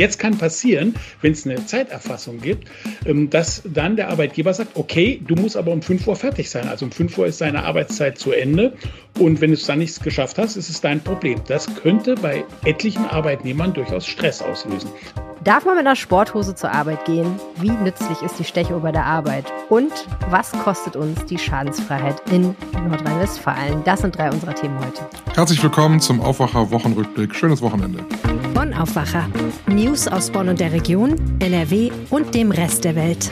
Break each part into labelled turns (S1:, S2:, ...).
S1: Jetzt kann passieren, wenn es eine Zeiterfassung gibt, ähm, dass dann der Arbeitgeber sagt, okay, du musst aber um 5 Uhr fertig sein. Also um 5 Uhr ist deine Arbeitszeit zu Ende. Und wenn du es dann nicht geschafft hast, ist es dein Problem. Das könnte bei etlichen Arbeitnehmern durchaus Stress auslösen.
S2: Darf man mit einer Sporthose zur Arbeit gehen? Wie nützlich ist die Stechuhr bei der Arbeit? Und was kostet uns die Schadensfreiheit in Nordrhein-Westfalen? Das sind drei unserer Themen heute.
S3: Herzlich willkommen zum Aufwacher Wochenrückblick. Schönes Wochenende.
S2: Bonn Aufwacher. News aus Bonn und der Region, NRW und dem Rest der Welt.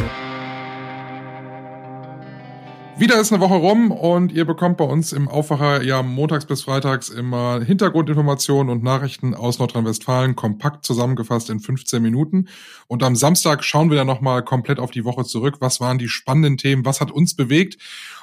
S3: Wieder ist eine Woche rum und ihr bekommt bei uns im Aufwacher ja montags bis freitags immer Hintergrundinformationen und Nachrichten aus Nordrhein-Westfalen kompakt zusammengefasst in 15 Minuten. Und am Samstag schauen wir dann nochmal komplett auf die Woche zurück. Was waren die spannenden Themen? Was hat uns bewegt?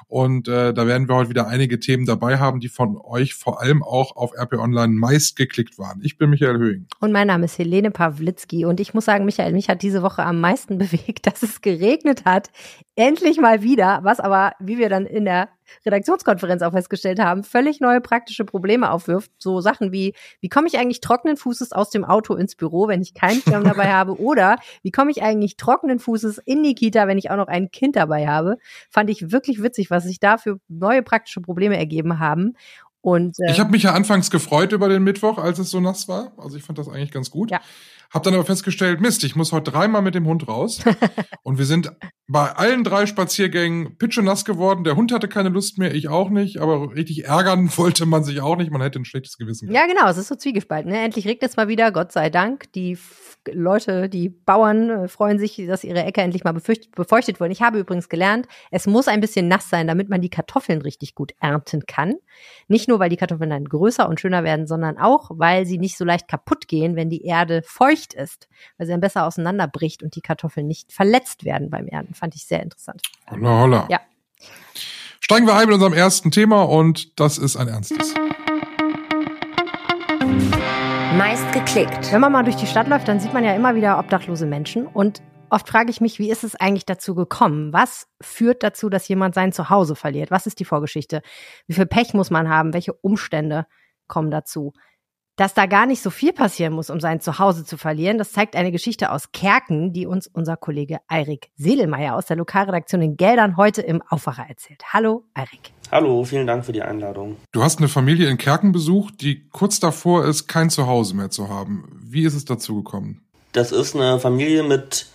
S3: Und äh, da werden wir heute wieder einige Themen dabei haben, die von euch vor allem auch auf RP Online meist geklickt waren. Ich bin Michael Höhing.
S2: Und mein Name ist Helene Pawlitzki. Und ich muss sagen, Michael, mich hat diese Woche am meisten bewegt, dass es geregnet hat. Endlich mal wieder, was aber, wie wir dann in der Redaktionskonferenz auch festgestellt haben, völlig neue praktische Probleme aufwirft. So Sachen wie, wie komme ich eigentlich trockenen Fußes aus dem Auto ins Büro, wenn ich keinen Schirm dabei habe? Oder wie komme ich eigentlich trockenen Fußes in die Kita, wenn ich auch noch ein Kind dabei habe? Fand ich wirklich witzig, was sich da für neue praktische Probleme ergeben haben. Und,
S3: äh, ich habe mich ja anfangs gefreut über den Mittwoch, als es so nass war. Also ich fand das eigentlich ganz gut. Ja. Hab dann aber festgestellt, Mist, ich muss heute dreimal mit dem Hund raus. und wir sind bei allen drei Spaziergängen pitschenass geworden. Der Hund hatte keine Lust mehr, ich auch nicht. Aber richtig ärgern wollte man sich auch nicht. Man hätte ein schlechtes Gewissen.
S2: Gehabt. Ja, genau. Es ist so zwiegespalten. Ne? Endlich regnet es mal wieder, Gott sei Dank. Die Leute, die Bauern äh, freuen sich, dass ihre Äcker endlich mal befeuchtet wurden. Ich habe übrigens gelernt, es muss ein bisschen nass sein, damit man die Kartoffeln richtig gut ernten kann. Nicht nur, weil die Kartoffeln dann größer und schöner werden, sondern auch, weil sie nicht so leicht kaputt gehen, wenn die Erde feucht ist, weil sie dann besser auseinanderbricht und die Kartoffeln nicht verletzt werden beim Ernten. Fand ich sehr interessant.
S3: Holla, holla.
S2: Ja.
S3: Steigen wir ein mit unserem ersten Thema und das ist ein ernstes
S2: meist geklickt. Wenn man mal durch die Stadt läuft, dann sieht man ja immer wieder obdachlose Menschen und oft frage ich mich, wie ist es eigentlich dazu gekommen? Was führt dazu, dass jemand sein Zuhause verliert? Was ist die Vorgeschichte? Wie viel Pech muss man haben? Welche Umstände kommen dazu? Dass da gar nicht so viel passieren muss, um sein Zuhause zu verlieren, das zeigt eine Geschichte aus Kerken, die uns unser Kollege Eirik Sedelmeier aus der Lokalredaktion in Geldern heute im Aufwacher erzählt. Hallo, Eirik.
S4: Hallo, vielen Dank für die Einladung.
S3: Du hast eine Familie in Kerken besucht, die kurz davor ist, kein Zuhause mehr zu haben. Wie ist es dazu gekommen?
S4: Das ist eine Familie mit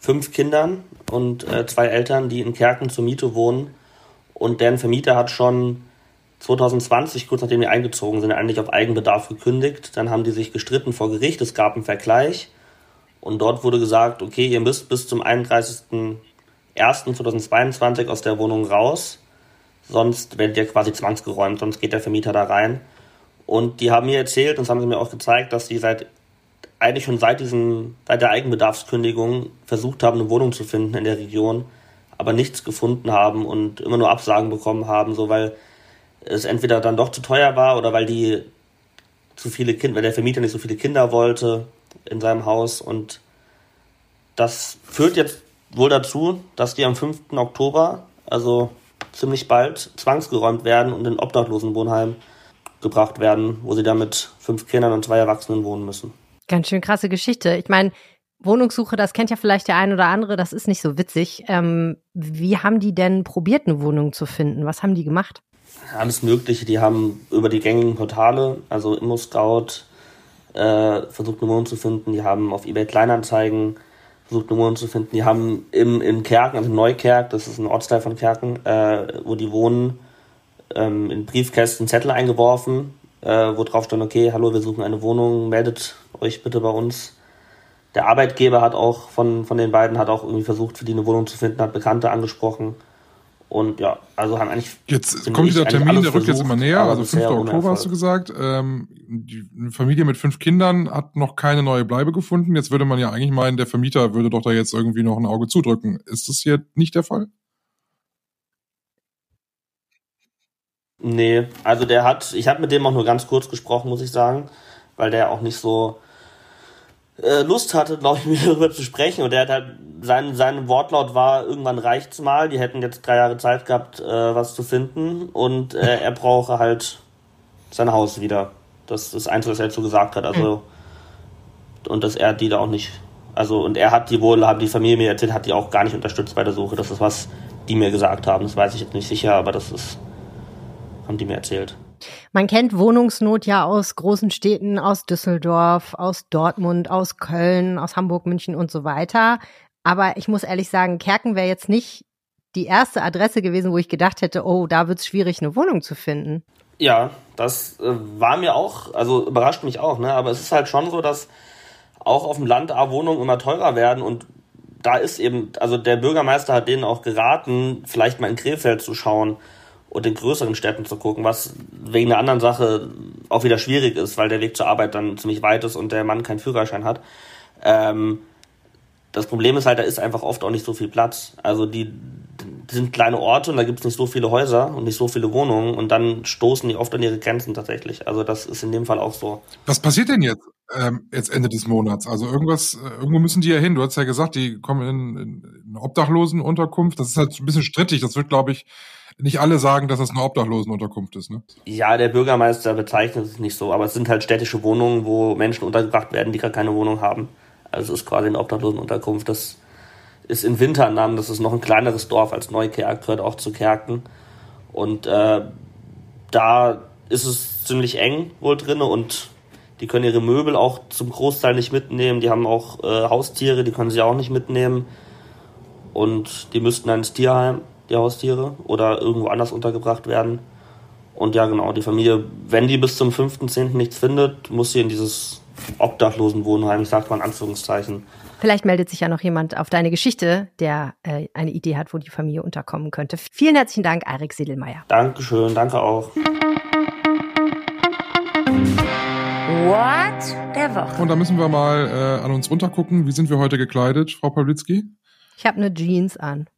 S4: fünf Kindern und äh, zwei Eltern, die in Kerken zur Miete wohnen. Und deren Vermieter hat schon 2020, kurz nachdem die eingezogen sind, eigentlich auf Eigenbedarf gekündigt. Dann haben die sich gestritten vor Gericht, es gab einen Vergleich und dort wurde gesagt, okay, ihr müsst bis zum 31.01.2022 aus der Wohnung raus, sonst werdet ihr quasi zwangsgeräumt, sonst geht der Vermieter da rein. Und die haben mir erzählt, und das haben sie mir auch gezeigt, dass sie seit eigentlich schon seit diesem, seit der Eigenbedarfskündigung versucht haben, eine Wohnung zu finden in der Region, aber nichts gefunden haben und immer nur Absagen bekommen haben, so weil es entweder dann doch zu teuer war oder weil die zu viele Kinder, weil der Vermieter nicht so viele Kinder wollte in seinem Haus und das führt jetzt wohl dazu, dass die am 5. Oktober, also ziemlich bald, zwangsgeräumt werden und in Obdachlosenwohnheim gebracht werden, wo sie dann mit fünf Kindern und zwei Erwachsenen wohnen müssen.
S2: Ganz schön krasse Geschichte. Ich meine, Wohnungssuche, das kennt ja vielleicht der ein oder andere, das ist nicht so witzig. Ähm, wie haben die denn probiert, eine Wohnung zu finden? Was haben die gemacht?
S4: Alles Mögliche. Die haben über die gängigen Portale, also ImmoScout, äh, versucht eine Wohnung zu finden. Die haben auf eBay Kleinanzeigen versucht eine Wohnung zu finden. Die haben im, in Kerken, also Neukerk, das ist ein Ortsteil von Kerken, äh, wo die wohnen, ähm, in Briefkästen Zettel eingeworfen, äh, wo drauf stand, okay, hallo, wir suchen eine Wohnung, meldet euch bitte bei uns. Der Arbeitgeber hat auch von, von den beiden hat auch irgendwie versucht, für die eine Wohnung zu finden, hat Bekannte angesprochen. Und ja, also haben eigentlich.
S3: Jetzt kommt dieser Termin, der rückt jetzt immer näher, also 5. Oktober hast du gesagt. Ähm, die Familie mit fünf Kindern hat noch keine neue Bleibe gefunden. Jetzt würde man ja eigentlich meinen, der Vermieter würde doch da jetzt irgendwie noch ein Auge zudrücken. Ist das hier nicht der Fall?
S4: Nee, also der hat, ich habe mit dem auch nur ganz kurz gesprochen, muss ich sagen, weil der auch nicht so äh, Lust hatte, glaube ich, mit darüber zu sprechen. Und er hat halt, sein, sein Wortlaut war, irgendwann reicht's mal, die hätten jetzt drei Jahre Zeit gehabt, äh, was zu finden. Und äh, er brauche halt sein Haus wieder. Das ist eins, was er dazu gesagt hat. Also und dass er die da auch nicht, also und er hat die wohl, haben die Familie mir erzählt, hat die auch gar nicht unterstützt bei der Suche. Das ist was die mir gesagt haben. Das weiß ich jetzt nicht sicher, aber das ist, haben die mir erzählt.
S2: Man kennt Wohnungsnot ja aus großen Städten, aus Düsseldorf, aus Dortmund, aus Köln, aus Hamburg, München und so weiter. Aber ich muss ehrlich sagen, Kerken wäre jetzt nicht die erste Adresse gewesen, wo ich gedacht hätte, oh, da wird es schwierig, eine Wohnung zu finden.
S4: Ja, das äh, war mir auch, also überrascht mich auch, ne? Aber es ist halt schon so, dass auch auf dem Land Wohnungen immer teurer werden und da ist eben, also der Bürgermeister hat denen auch geraten, vielleicht mal in Krefeld zu schauen und in größeren Städten zu gucken, was wegen einer anderen Sache auch wieder schwierig ist, weil der Weg zur Arbeit dann ziemlich weit ist und der Mann keinen Führerschein hat. Ähm, das Problem ist halt, da ist einfach oft auch nicht so viel Platz. Also die, sind kleine Orte und da gibt es nicht so viele Häuser und nicht so viele Wohnungen und dann stoßen die oft an ihre Grenzen tatsächlich. Also das ist in dem Fall auch so.
S3: Was passiert denn jetzt? Ähm, jetzt Ende des Monats. Also irgendwas, äh, irgendwo müssen die ja hin. Du hast ja gesagt, die kommen in, in eine Obdachlosenunterkunft. Das ist halt ein bisschen strittig. Das wird, glaube ich, nicht alle sagen, dass das eine Obdachlosenunterkunft ist, ne?
S4: Ja, der Bürgermeister bezeichnet es nicht so, aber es sind halt städtische Wohnungen, wo Menschen untergebracht werden, die gar keine Wohnung haben. Also es ist quasi eine Obdachlosenunterkunft. Das ist in Winternamen, das ist noch ein kleineres Dorf als Neukerk, gehört auch zu Kerken. Und äh, da ist es ziemlich eng wohl drin und die können ihre Möbel auch zum Großteil nicht mitnehmen. Die haben auch äh, Haustiere, die können sie auch nicht mitnehmen. Und die müssten dann ins Tierheim, die Haustiere, oder irgendwo anders untergebracht werden. Und ja, genau, die Familie, wenn die bis zum 5.10. nichts findet, muss sie in dieses Obdachlosenwohnheim, ich sag mal in Anführungszeichen,
S2: Vielleicht meldet sich ja noch jemand auf deine Geschichte, der äh, eine Idee hat, wo die Familie unterkommen könnte. Vielen herzlichen Dank, Erik Sedelmeier.
S4: Dankeschön, danke auch.
S2: What der Woche.
S3: Und da müssen wir mal äh, an uns runtergucken. Wie sind wir heute gekleidet, Frau Pawlitzki?
S2: Ich habe eine Jeans an.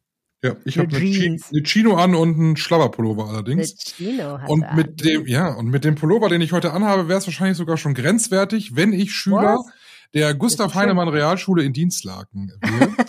S3: Ja, ich habe eine, eine Chino an und einen Schlabberpullover allerdings.
S2: Eine Chino hat
S3: und mit dem, ja, und mit dem Pullover, den ich heute anhabe, wäre es wahrscheinlich sogar schon grenzwertig, wenn ich Schüler Was? der Gustav Heinemann Realschule in Dienstlaken wäre.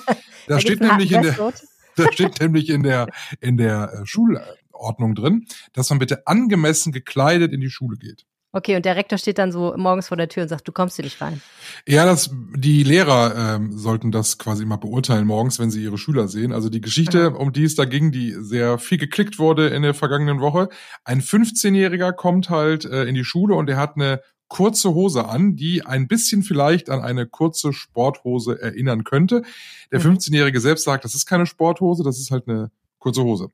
S3: Da, da steht nämlich in der, da steht nämlich in der, in der äh, Schulordnung drin, dass man bitte angemessen gekleidet in die Schule geht.
S2: Okay, und der Rektor steht dann so morgens vor der Tür und sagt, du kommst hier nicht rein.
S3: Ja, das, die Lehrer ähm, sollten das quasi mal beurteilen morgens, wenn sie ihre Schüler sehen. Also die Geschichte, mhm. um die es da ging, die sehr viel geklickt wurde in der vergangenen Woche. Ein 15-Jähriger kommt halt äh, in die Schule und er hat eine kurze Hose an, die ein bisschen vielleicht an eine kurze Sporthose erinnern könnte. Der 15-Jährige mhm. selbst sagt, das ist keine Sporthose, das ist halt eine kurze Hose.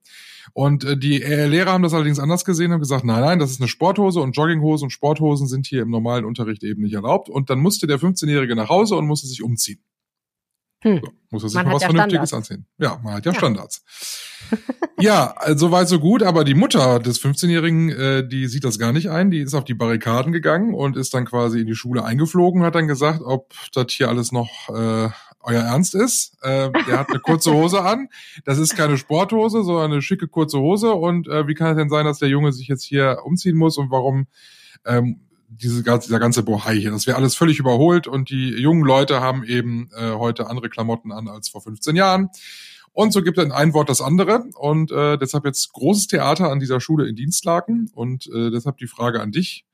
S3: Und äh, die äh, Lehrer haben das allerdings anders gesehen, haben gesagt, nein, nein, das ist eine Sporthose und Jogginghose und Sporthosen sind hier im normalen Unterricht eben nicht erlaubt. Und dann musste der 15-Jährige nach Hause und musste sich umziehen. Hm. So, muss er sich man mal was ja Vernünftiges Standards. anziehen. Ja, man hat ja, ja. Standards. ja, so weit, so gut, aber die Mutter des 15-Jährigen, äh, die sieht das gar nicht ein, die ist auf die Barrikaden gegangen und ist dann quasi in die Schule eingeflogen, hat dann gesagt, ob das hier alles noch äh, euer Ernst ist. Äh, der hat eine kurze Hose an. Das ist keine Sporthose, sondern eine schicke kurze Hose. Und äh, wie kann es denn sein, dass der Junge sich jetzt hier umziehen muss und warum ähm, diese, dieser ganze Bohai hier? Das wäre alles völlig überholt und die jungen Leute haben eben äh, heute andere Klamotten an als vor 15 Jahren. Und so gibt es ein Wort das andere. Und äh, deshalb jetzt großes Theater an dieser Schule in Dienstlaken. Und äh, deshalb die Frage an dich.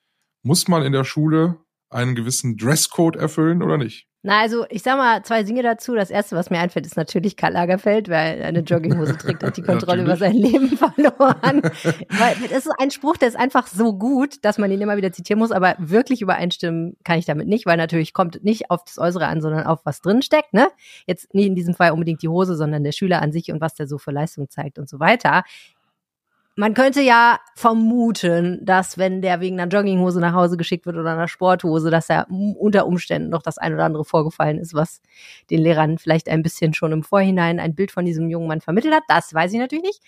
S3: Muss man in der Schule einen gewissen Dresscode erfüllen oder nicht?
S2: Na, also ich sag mal zwei Dinge dazu. Das erste, was mir einfällt, ist natürlich Karl Lagerfeld, weil eine Jogginghose trägt, hat die Kontrolle über sein Leben verloren. weil das ist ein Spruch, der ist einfach so gut, dass man ihn immer wieder zitieren muss, aber wirklich übereinstimmen kann ich damit nicht, weil natürlich kommt nicht auf das Äußere an, sondern auf was drin steckt, ne? Jetzt nicht in diesem Fall unbedingt die Hose, sondern der Schüler an sich und was der so für Leistung zeigt und so weiter. Man könnte ja vermuten, dass wenn der wegen einer Jogginghose nach Hause geschickt wird oder einer Sporthose, dass er unter Umständen noch das ein oder andere vorgefallen ist, was den Lehrern vielleicht ein bisschen schon im Vorhinein ein Bild von diesem jungen Mann vermittelt hat. Das weiß ich natürlich nicht.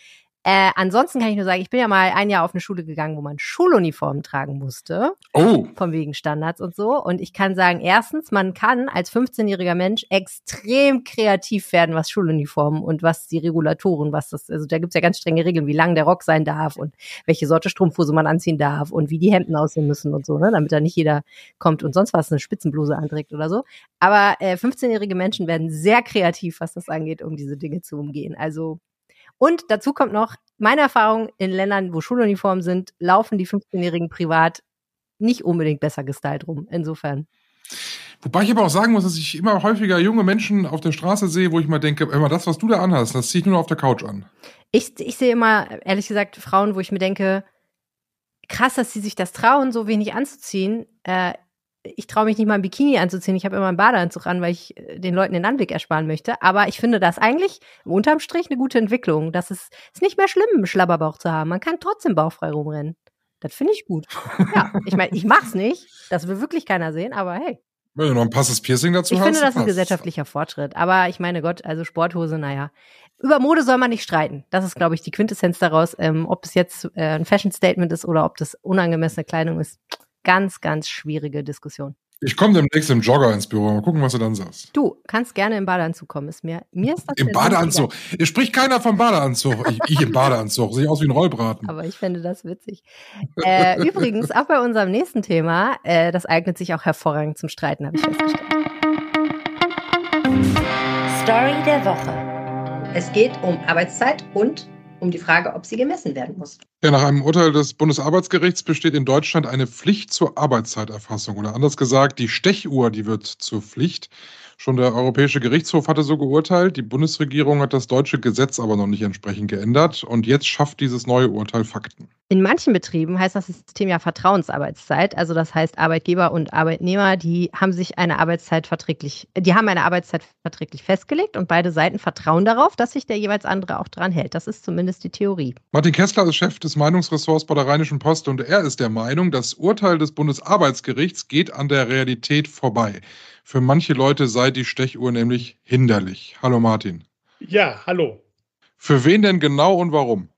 S2: Äh, ansonsten kann ich nur sagen, ich bin ja mal ein Jahr auf eine Schule gegangen, wo man Schuluniformen tragen musste.
S3: Oh.
S2: Von wegen Standards und so. Und ich kann sagen, erstens, man kann als 15-jähriger Mensch extrem kreativ werden, was Schuluniformen und was die Regulatoren, was das, also da gibt's ja ganz strenge Regeln, wie lang der Rock sein darf und welche Sorte Strumpfhose man anziehen darf und wie die Hemden aussehen müssen und so, ne, damit da nicht jeder kommt und sonst was eine Spitzenbluse anträgt oder so. Aber äh, 15-jährige Menschen werden sehr kreativ, was das angeht, um diese Dinge zu umgehen. Also und dazu kommt noch, meine Erfahrung in Ländern, wo Schuluniformen sind, laufen die 15-Jährigen privat nicht unbedingt besser gestylt rum. Insofern.
S3: Wobei ich aber auch sagen muss, dass ich immer häufiger junge Menschen auf der Straße sehe, wo ich mal denke, immer das, was du da anhast, das ziehe ich nur noch auf der Couch an.
S2: Ich, ich sehe immer, ehrlich gesagt, Frauen, wo ich mir denke, krass, dass sie sich das trauen, so wenig anzuziehen. Äh, ich traue mich nicht mal ein Bikini anzuziehen. Ich habe immer einen Badeanzug an, weil ich äh, den Leuten den Anblick ersparen möchte. Aber ich finde das eigentlich unterm Strich eine gute Entwicklung. Das ist, ist nicht mehr schlimm, einen Schlabberbauch zu haben. Man kann trotzdem bauchfrei rumrennen. Das finde ich gut. Ja, ich meine, ich mach's nicht. Das will wirklich keiner sehen, aber hey.
S3: Wenn du noch ein passes Piercing dazu
S2: ich
S3: hast.
S2: Ich finde das ein
S3: passt.
S2: gesellschaftlicher Fortschritt. Aber ich meine Gott, also Sporthose, naja. Über Mode soll man nicht streiten. Das ist, glaube ich, die Quintessenz daraus. Ähm, ob es jetzt äh, ein Fashion-Statement ist oder ob das unangemessene Kleidung ist. Ganz, ganz schwierige Diskussion.
S3: Ich komme demnächst im Jogger ins Büro. Mal gucken, was du dann sagst.
S2: Du kannst gerne im Badeanzug kommen. Ist mir, mir ist das
S3: Im Badeanzug. Hier spricht keiner vom Badeanzug. Ich, ich im Badeanzug. Sehe aus wie ein Rollbraten.
S2: Aber ich fände das witzig. Äh, übrigens, auch bei unserem nächsten Thema, äh, das eignet sich auch hervorragend zum Streiten, habe ich festgestellt.
S5: Story der Woche.
S6: Es geht um Arbeitszeit und um die Frage, ob sie gemessen werden muss.
S3: Ja, nach einem Urteil des Bundesarbeitsgerichts besteht in Deutschland eine Pflicht zur Arbeitszeiterfassung. Oder anders gesagt, die Stechuhr, die wird zur Pflicht. Schon der Europäische Gerichtshof hatte so geurteilt. Die Bundesregierung hat das deutsche Gesetz aber noch nicht entsprechend geändert. Und jetzt schafft dieses neue Urteil Fakten.
S2: In manchen Betrieben heißt das System ja Vertrauensarbeitszeit. Also das heißt, Arbeitgeber und Arbeitnehmer, die haben sich eine Arbeitszeit verträglich, die haben eine Arbeitszeit verträglich festgelegt und beide Seiten vertrauen darauf, dass sich der jeweils andere auch dran hält. Das ist zumindest die Theorie.
S3: Martin Kessler ist Chef des Meinungsressorts bei der Rheinischen Post und er ist der Meinung, das Urteil des Bundesarbeitsgerichts geht an der Realität vorbei. Für manche Leute sei die Stechuhr nämlich hinderlich. Hallo Martin.
S1: Ja, hallo.
S3: Für wen denn genau und warum?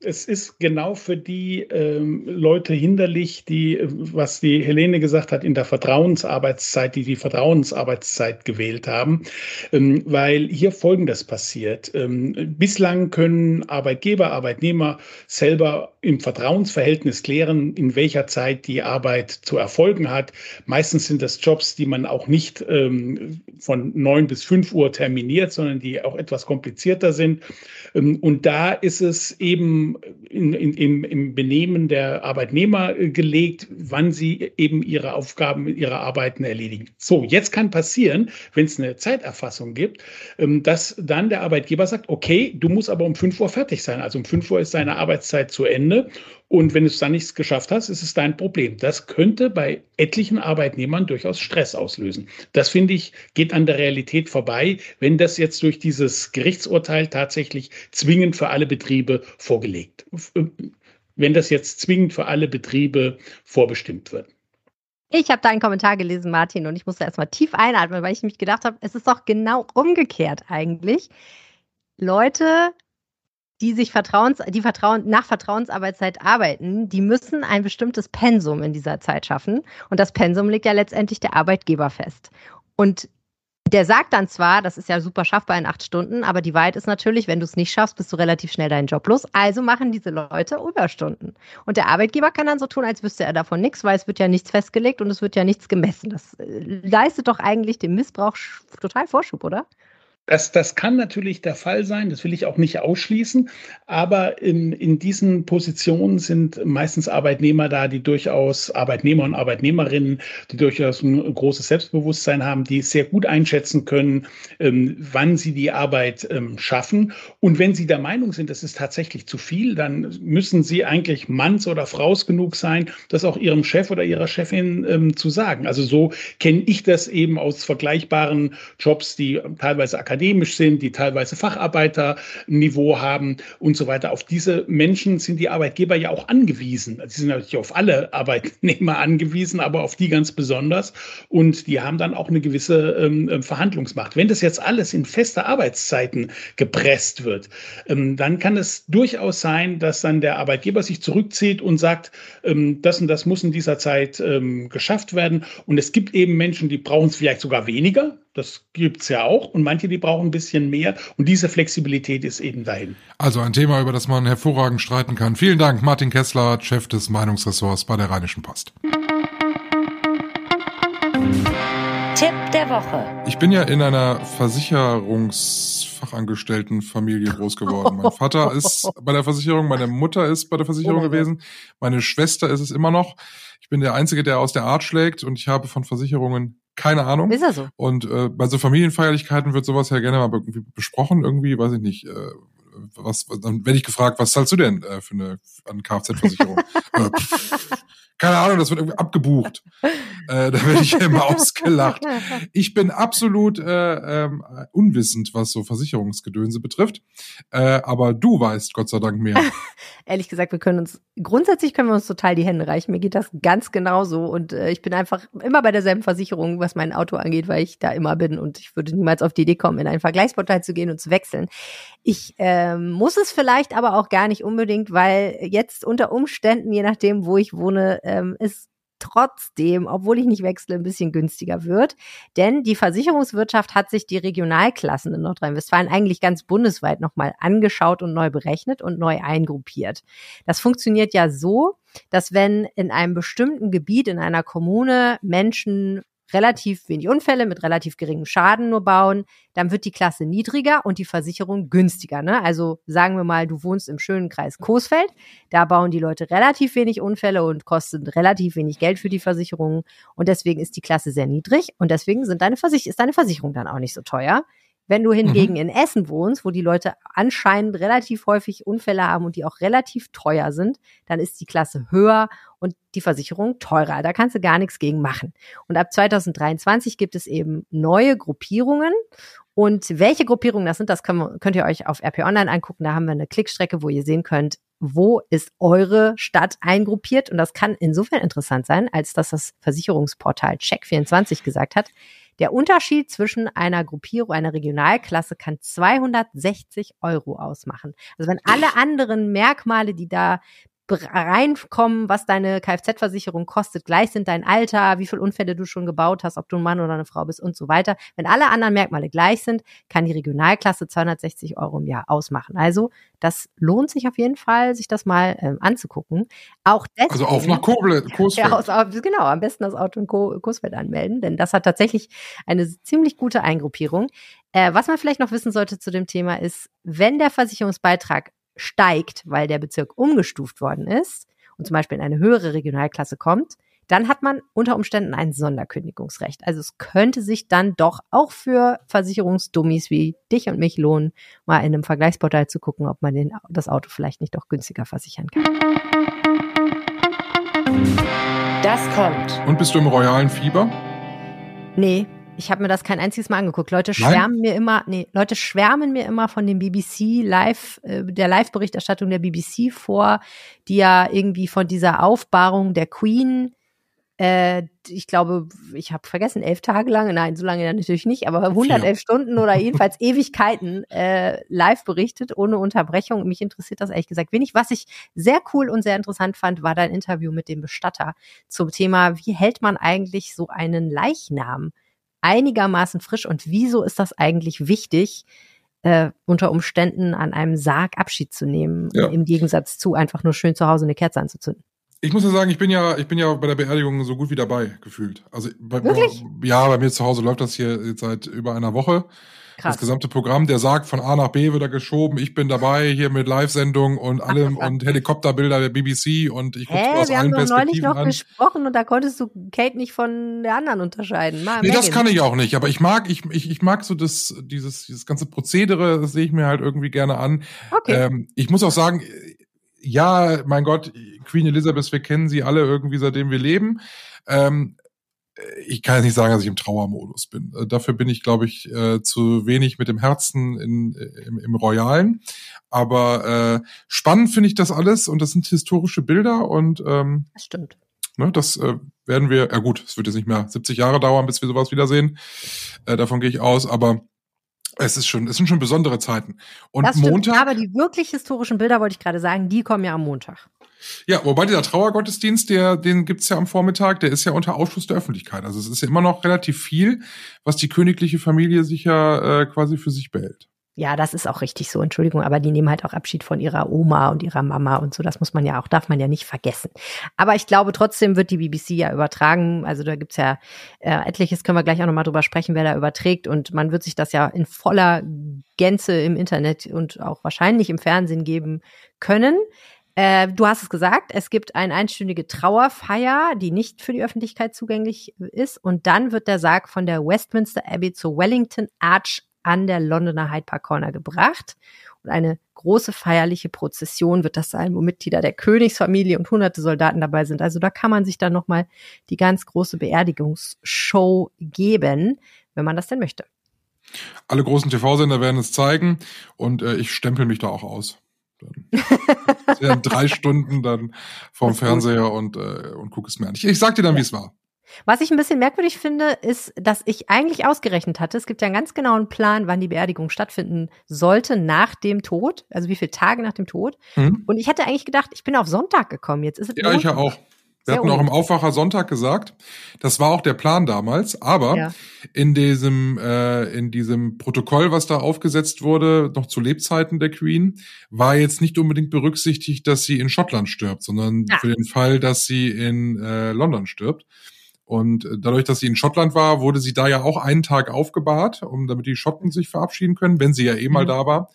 S1: Es ist genau für die ähm, Leute hinderlich, die, was die Helene gesagt hat, in der Vertrauensarbeitszeit, die die Vertrauensarbeitszeit gewählt haben, ähm, weil hier Folgendes passiert. Ähm, bislang können Arbeitgeber, Arbeitnehmer selber im Vertrauensverhältnis klären, in welcher Zeit die Arbeit zu erfolgen hat. Meistens sind das Jobs, die man auch nicht ähm, von neun bis fünf Uhr terminiert, sondern die auch etwas komplizierter sind. Ähm, und da ist es eben in, in, im, Benehmen der Arbeitnehmer gelegt, wann sie eben ihre Aufgaben, ihre Arbeiten erledigen. So, jetzt kann passieren, wenn es eine Zeiterfassung gibt, dass dann der Arbeitgeber sagt, okay, du musst aber um 5 Uhr fertig sein. Also um 5 Uhr ist deine Arbeitszeit zu Ende. Und wenn du es dann nichts geschafft hast, ist es dein Problem. Das könnte bei etlichen Arbeitnehmern durchaus Stress auslösen. Das finde ich, geht an der Realität vorbei, wenn das jetzt durch dieses Gerichtsurteil tatsächlich zwingend für alle Betriebe vorgelegt, wenn das jetzt zwingend für alle Betriebe vorbestimmt wird.
S2: Ich habe deinen Kommentar gelesen, Martin, und ich musste erstmal tief einatmen, weil ich mich gedacht habe, es ist doch genau umgekehrt eigentlich. Leute die sich Vertrauens, die Vertrauen, nach Vertrauensarbeitszeit arbeiten, die müssen ein bestimmtes Pensum in dieser Zeit schaffen. Und das Pensum legt ja letztendlich der Arbeitgeber fest. Und der sagt dann zwar, das ist ja super schaffbar in acht Stunden, aber die Wahrheit ist natürlich, wenn du es nicht schaffst, bist du relativ schnell deinen Job los. Also machen diese Leute Überstunden. Und der Arbeitgeber kann dann so tun, als wüsste er davon nichts, weil es wird ja nichts festgelegt und es wird ja nichts gemessen. Das äh, leistet doch eigentlich dem Missbrauch total Vorschub, oder?
S1: Das, das kann natürlich der Fall sein, das will ich auch nicht ausschließen, aber in, in diesen Positionen sind meistens Arbeitnehmer da, die durchaus Arbeitnehmer und Arbeitnehmerinnen, die durchaus ein großes Selbstbewusstsein haben, die sehr gut einschätzen können, ähm, wann sie die Arbeit ähm, schaffen. Und wenn sie der Meinung sind, das ist tatsächlich zu viel, dann müssen sie eigentlich Manns oder Fraus genug sein, das auch ihrem Chef oder ihrer Chefin ähm, zu sagen. Also so kenne ich das eben aus vergleichbaren Jobs, die teilweise akademisch akademisch sind, die teilweise Facharbeiterniveau haben und so weiter. Auf diese Menschen sind die Arbeitgeber ja auch angewiesen. Sie sind natürlich auf alle Arbeitnehmer angewiesen, aber auf die ganz besonders. Und die haben dann auch eine gewisse ähm, ähm Verhandlungsmacht. Wenn das jetzt alles in feste Arbeitszeiten gepresst wird, ähm, dann kann es durchaus sein, dass dann der Arbeitgeber sich zurückzieht und sagt, ähm, das und das muss in dieser Zeit ähm, geschafft werden. Und es gibt eben Menschen, die brauchen es vielleicht sogar weniger. Das gibt es ja auch. Und manche, die brauchen ein bisschen mehr. Und diese Flexibilität ist eben dahin.
S3: Also ein Thema, über das man hervorragend streiten kann. Vielen Dank, Martin Kessler, Chef des Meinungsressorts bei der Rheinischen Post.
S5: Tipp der Woche.
S3: Ich bin ja in einer Versicherungsfachangestelltenfamilie groß geworden. Mein Vater ist bei der Versicherung, meine Mutter ist bei der Versicherung oh gewesen, meine Schwester ist es immer noch. Ich bin der Einzige, der aus der Art schlägt und ich habe von Versicherungen keine Ahnung.
S2: Ist er so?
S3: Und äh, bei so Familienfeierlichkeiten wird sowas ja gerne mal irgendwie besprochen, irgendwie, weiß ich nicht. Äh, was, dann werde ich gefragt, was zahlst du denn äh, für eine, eine Kfz-Versicherung? äh, keine Ahnung, das wird irgendwie abgebucht. Äh, da werde ich immer ausgelacht. Ich bin absolut äh, ähm, unwissend, was so Versicherungsgedönse betrifft. Äh, aber du weißt Gott sei Dank mehr.
S2: Ehrlich gesagt, wir können uns, grundsätzlich können wir uns total die Hände reichen. Mir geht das ganz genauso. Und äh, ich bin einfach immer bei derselben Versicherung, was mein Auto angeht, weil ich da immer bin. Und ich würde niemals auf die Idee kommen, in ein Vergleichsportal zu gehen und zu wechseln. Ich ähm, muss es vielleicht aber auch gar nicht unbedingt, weil jetzt unter Umständen, je nachdem, wo ich wohne, ähm, ist trotzdem, obwohl ich nicht wechsle, ein bisschen günstiger wird. Denn die Versicherungswirtschaft hat sich die Regionalklassen in Nordrhein-Westfalen eigentlich ganz bundesweit nochmal angeschaut und neu berechnet und neu eingruppiert. Das funktioniert ja so, dass wenn in einem bestimmten Gebiet, in einer Kommune Menschen relativ wenig Unfälle mit relativ geringem Schaden nur bauen, dann wird die Klasse niedriger und die Versicherung günstiger. Ne? Also sagen wir mal, du wohnst im schönen Kreis Coesfeld, da bauen die Leute relativ wenig Unfälle und kosten relativ wenig Geld für die Versicherung und deswegen ist die Klasse sehr niedrig und deswegen sind deine ist deine Versicherung dann auch nicht so teuer. Wenn du hingegen mhm. in Essen wohnst, wo die Leute anscheinend relativ häufig Unfälle haben und die auch relativ teuer sind, dann ist die Klasse höher und die Versicherung teurer. Da kannst du gar nichts gegen machen. Und ab 2023 gibt es eben neue Gruppierungen. Und welche Gruppierungen das sind, das könnt ihr euch auf RP Online angucken. Da haben wir eine Klickstrecke, wo ihr sehen könnt, wo ist eure Stadt eingruppiert. Und das kann insofern interessant sein, als dass das Versicherungsportal Check24 gesagt hat, der Unterschied zwischen einer Gruppierung, einer Regionalklasse kann 260 Euro ausmachen. Also wenn alle anderen Merkmale, die da reinkommen, was deine Kfz-Versicherung kostet, gleich sind dein Alter, wie viele Unfälle du schon gebaut hast, ob du ein Mann oder eine Frau bist und so weiter. Wenn alle anderen Merkmale gleich sind, kann die Regionalklasse 260 Euro im Jahr ausmachen. Also das lohnt sich auf jeden Fall, sich das mal ähm, anzugucken. Auch deswegen,
S3: also auf nach Koblenz,
S2: Ja, aus, genau, am besten das Auto in Coesfeld anmelden, denn das hat tatsächlich eine ziemlich gute Eingruppierung. Äh, was man vielleicht noch wissen sollte zu dem Thema ist, wenn der Versicherungsbeitrag steigt, weil der Bezirk umgestuft worden ist und zum Beispiel in eine höhere Regionalklasse kommt, dann hat man unter Umständen ein Sonderkündigungsrecht. Also es könnte sich dann doch auch für Versicherungsdummies wie dich und mich lohnen, mal in einem Vergleichsportal zu gucken, ob man den, das Auto vielleicht nicht doch günstiger versichern kann.
S5: Das kommt.
S3: Und bist du im royalen Fieber?
S2: Nee, ich habe mir das kein einziges Mal angeguckt. Leute schwärmen Nein? mir immer, nee, Leute schwärmen mir immer von dem BBC Live, äh, der Live-Berichterstattung der BBC vor, die ja irgendwie von dieser Aufbahrung der Queen, äh, ich glaube, ich habe vergessen, elf Tage lang, nein, so lange natürlich nicht, aber 111 Vier. Stunden oder jedenfalls Ewigkeiten äh, live berichtet, ohne Unterbrechung. Mich interessiert das ehrlich gesagt wenig. Was ich sehr cool und sehr interessant fand, war dein Interview mit dem Bestatter zum Thema, wie hält man eigentlich so einen Leichnam? Einigermaßen frisch und wieso ist das eigentlich wichtig, äh, unter Umständen an einem Sarg Abschied zu nehmen, ja. im Gegensatz zu einfach nur schön zu Hause eine Kerze anzuzünden?
S3: Ich muss ja sagen, ich bin ja, ich bin ja bei der Beerdigung so gut wie dabei gefühlt. Also bei,
S2: Wirklich?
S3: ja, bei mir zu Hause läuft das hier jetzt seit über einer Woche. Krass. Das gesamte Programm, der sagt, von A nach B wird er geschoben. Ich bin dabei hier mit Live-Sendung und allem und Helikopterbilder der BBC und ich gucke aus
S2: wir
S3: allen
S2: haben doch neulich noch
S3: an.
S2: gesprochen und da konntest du Kate nicht von der anderen unterscheiden.
S3: Mal, nee, das kann ich auch nicht. Aber ich mag, ich, ich, ich mag so das, dieses, dieses ganze Prozedere, das sehe ich mir halt irgendwie gerne an.
S2: Okay.
S3: Ähm, ich muss auch sagen, ja, mein Gott, Queen Elizabeth, wir kennen sie alle irgendwie, seitdem wir leben. Ähm, ich kann jetzt nicht sagen, dass ich im Trauermodus bin. Äh, dafür bin ich, glaube ich, äh, zu wenig mit dem Herzen in, im, im Royalen. Aber äh, spannend finde ich das alles und das sind historische Bilder und ähm,
S2: das stimmt.
S3: Ne, das äh, werden wir, ja gut, es wird jetzt nicht mehr 70 Jahre dauern, bis wir sowas wiedersehen. Äh, davon gehe ich aus, aber es ist schon, es sind schon besondere Zeiten. Und
S2: das stimmt,
S3: Montag.
S2: Aber die wirklich historischen Bilder, wollte ich gerade sagen, die kommen ja am Montag.
S3: Ja, wobei dieser Trauergottesdienst, der, den gibt's ja am Vormittag, der ist ja unter Ausschluss der Öffentlichkeit. Also es ist ja immer noch relativ viel, was die königliche Familie sich ja äh, quasi für sich behält.
S2: Ja, das ist auch richtig so, Entschuldigung, aber die nehmen halt auch Abschied von ihrer Oma und ihrer Mama und so. Das muss man ja auch, darf man ja nicht vergessen. Aber ich glaube, trotzdem wird die BBC ja übertragen. Also da gibt's ja äh, etliches, können wir gleich auch nochmal drüber sprechen, wer da überträgt. Und man wird sich das ja in voller Gänze im Internet und auch wahrscheinlich im Fernsehen geben können. Äh, du hast es gesagt, es gibt eine einstündige Trauerfeier, die nicht für die Öffentlichkeit zugänglich ist. Und dann wird der Sarg von der Westminster Abbey zur Wellington Arch an der Londoner Hyde Park Corner gebracht. Und eine große feierliche Prozession wird das sein, wo Mitglieder der Königsfamilie und hunderte Soldaten dabei sind. Also da kann man sich dann nochmal die ganz große Beerdigungsshow geben, wenn man das denn möchte.
S3: Alle großen TV-Sender werden es zeigen und äh, ich stempel mich da auch aus. Dann drei Stunden dann vorm Fernseher und, äh, und gucke es mir an. Ich, ich sag dir dann, ja. wie es war.
S2: Was ich ein bisschen merkwürdig finde, ist, dass ich eigentlich ausgerechnet hatte, es gibt ja einen ganz genauen Plan, wann die Beerdigung stattfinden sollte nach dem Tod, also wie viele Tage nach dem Tod. Mhm. Und ich hätte eigentlich gedacht, ich bin auf Sonntag gekommen. Jetzt ist es
S3: Ja, ich ja auch. Wir hatten auch im Aufwacher Sonntag gesagt, das war auch der Plan damals, aber ja. in diesem äh, in diesem Protokoll, was da aufgesetzt wurde, noch zu Lebzeiten der Queen, war jetzt nicht unbedingt berücksichtigt, dass sie in Schottland stirbt, sondern ja. für den Fall, dass sie in äh, London stirbt. Und äh, dadurch, dass sie in Schottland war, wurde sie da ja auch einen Tag aufgebahrt, um damit die Schotten sich verabschieden können, wenn sie ja eh mal mhm. da war.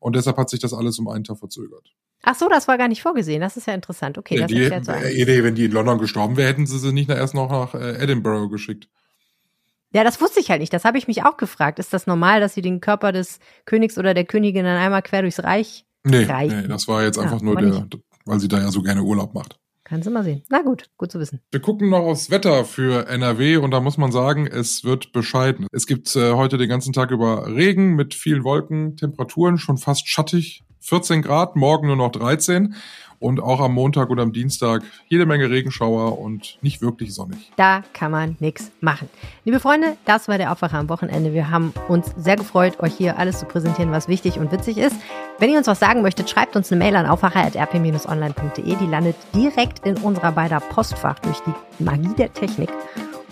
S3: Und deshalb hat sich das alles um einen Tag verzögert.
S2: Ach so, das war gar nicht vorgesehen. Das ist ja interessant. Okay, ja, das
S3: die, hätten, so äh, wenn die in London gestorben wäre, hätten sie sie nicht erst noch nach äh, Edinburgh geschickt.
S2: Ja, das wusste ich halt nicht. Das habe ich mich auch gefragt. Ist das normal, dass sie den Körper des Königs oder der Königin dann einmal quer durchs Reich
S3: nee, reichen? Nee, das war jetzt einfach ja, nur der, weil sie da ja so gerne Urlaub macht.
S2: Kannst du mal sehen. Na gut, gut zu wissen.
S3: Wir gucken noch aufs Wetter für NRW und da muss man sagen, es wird bescheiden. Es gibt äh, heute den ganzen Tag über Regen mit vielen Wolken, Temperaturen schon fast schattig, 14 Grad, morgen nur noch 13 und auch am Montag und am Dienstag jede Menge Regenschauer und nicht wirklich sonnig.
S2: Da kann man nichts machen. Liebe Freunde, das war der Aufwacher am Wochenende. Wir haben uns sehr gefreut, euch hier alles zu präsentieren, was wichtig und witzig ist. Wenn ihr uns was sagen möchtet, schreibt uns eine Mail an aufwacher.rp-online.de. Die landet direkt in unserer beider Postfach durch die Magie der Technik.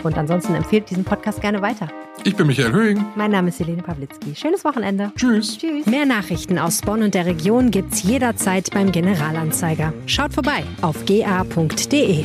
S2: Und ansonsten empfehlt diesen Podcast gerne weiter.
S3: Ich bin Michael Höhing.
S2: Mein Name ist Helene Pawlitzki. Schönes Wochenende.
S3: Tschüss.
S2: Tschüss. Mehr Nachrichten aus Bonn und der Region gibt's jederzeit beim Generalanzeiger. Schaut vorbei auf ga.de.